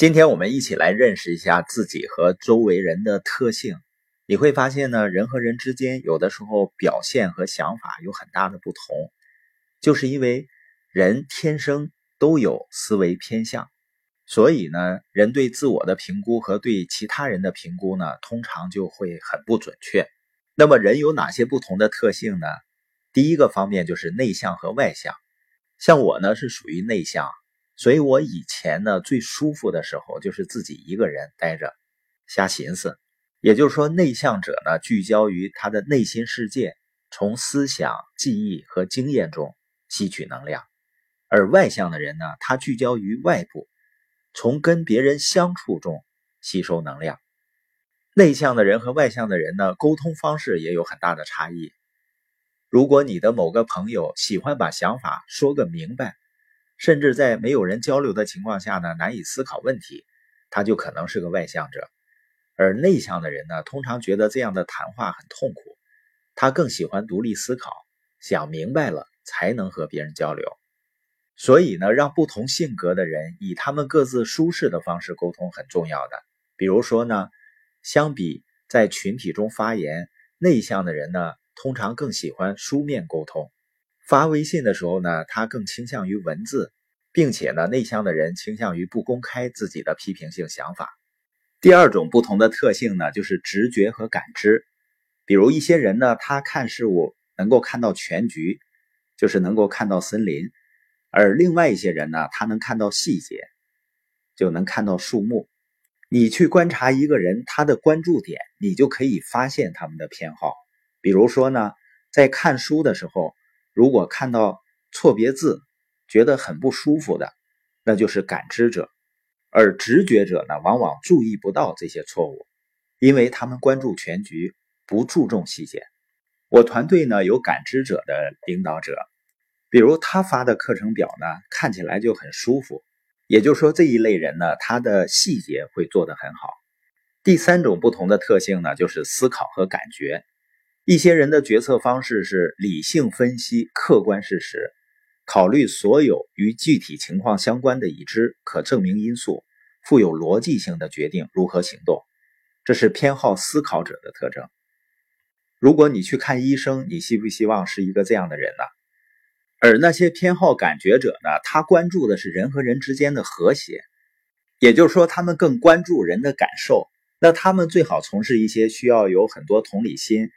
今天我们一起来认识一下自己和周围人的特性。你会发现呢，人和人之间有的时候表现和想法有很大的不同，就是因为人天生都有思维偏向，所以呢，人对自我的评估和对其他人的评估呢，通常就会很不准确。那么，人有哪些不同的特性呢？第一个方面就是内向和外向。像我呢，是属于内向。所以我以前呢最舒服的时候就是自己一个人待着，瞎寻思。也就是说，内向者呢聚焦于他的内心世界，从思想、记忆和经验中吸取能量；而外向的人呢，他聚焦于外部，从跟别人相处中吸收能量。内向的人和外向的人呢，沟通方式也有很大的差异。如果你的某个朋友喜欢把想法说个明白。甚至在没有人交流的情况下呢，难以思考问题，他就可能是个外向者。而内向的人呢，通常觉得这样的谈话很痛苦，他更喜欢独立思考，想明白了才能和别人交流。所以呢，让不同性格的人以他们各自舒适的方式沟通很重要的。比如说呢，相比在群体中发言，内向的人呢，通常更喜欢书面沟通。发微信的时候呢，他更倾向于文字，并且呢，内向的人倾向于不公开自己的批评性想法。第二种不同的特性呢，就是直觉和感知。比如一些人呢，他看事物能够看到全局，就是能够看到森林；而另外一些人呢，他能看到细节，就能看到树木。你去观察一个人，他的关注点，你就可以发现他们的偏好。比如说呢，在看书的时候。如果看到错别字，觉得很不舒服的，那就是感知者；而直觉者呢，往往注意不到这些错误，因为他们关注全局，不注重细节。我团队呢有感知者的领导者，比如他发的课程表呢，看起来就很舒服。也就是说，这一类人呢，他的细节会做得很好。第三种不同的特性呢，就是思考和感觉。一些人的决策方式是理性分析客观事实，考虑所有与具体情况相关的已知可证明因素，富有逻辑性的决定如何行动，这是偏好思考者的特征。如果你去看医生，你希不希望是一个这样的人呢？而那些偏好感觉者呢？他关注的是人和人之间的和谐，也就是说，他们更关注人的感受。那他们最好从事一些需要有很多同理心。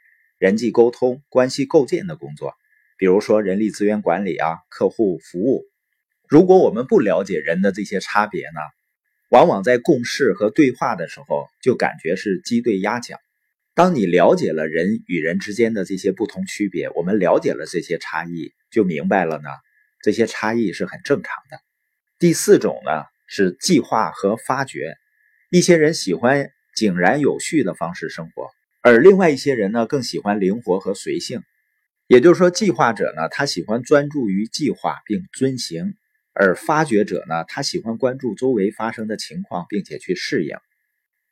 人际沟通、关系构建的工作，比如说人力资源管理啊、客户服务。如果我们不了解人的这些差别呢，往往在共事和对话的时候就感觉是鸡对鸭讲。当你了解了人与人之间的这些不同区别，我们了解了这些差异，就明白了呢，这些差异是很正常的。第四种呢是计划和发掘，一些人喜欢井然有序的方式生活。而另外一些人呢，更喜欢灵活和随性，也就是说，计划者呢，他喜欢专注于计划并遵行；而发掘者呢，他喜欢关注周围发生的情况，并且去适应。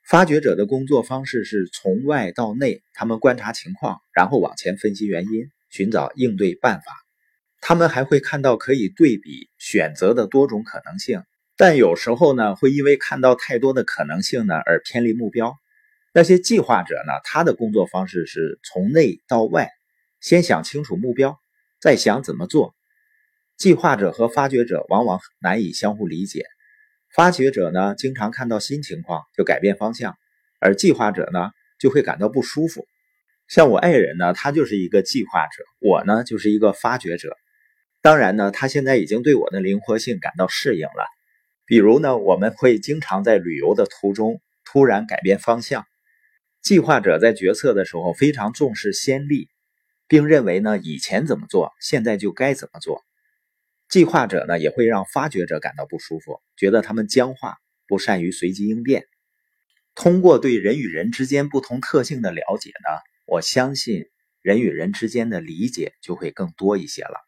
发掘者的工作方式是从外到内，他们观察情况，然后往前分析原因，寻找应对办法。他们还会看到可以对比选择的多种可能性，但有时候呢，会因为看到太多的可能性呢，而偏离目标。那些计划者呢？他的工作方式是从内到外，先想清楚目标，再想怎么做。计划者和发掘者往往难以相互理解。发掘者呢，经常看到新情况就改变方向，而计划者呢，就会感到不舒服。像我爱人呢，他就是一个计划者，我呢就是一个发掘者。当然呢，他现在已经对我的灵活性感到适应了。比如呢，我们会经常在旅游的途中突然改变方向。计划者在决策的时候非常重视先例，并认为呢以前怎么做，现在就该怎么做。计划者呢也会让发掘者感到不舒服，觉得他们僵化，不善于随机应变。通过对人与人之间不同特性的了解呢，我相信人与人之间的理解就会更多一些了。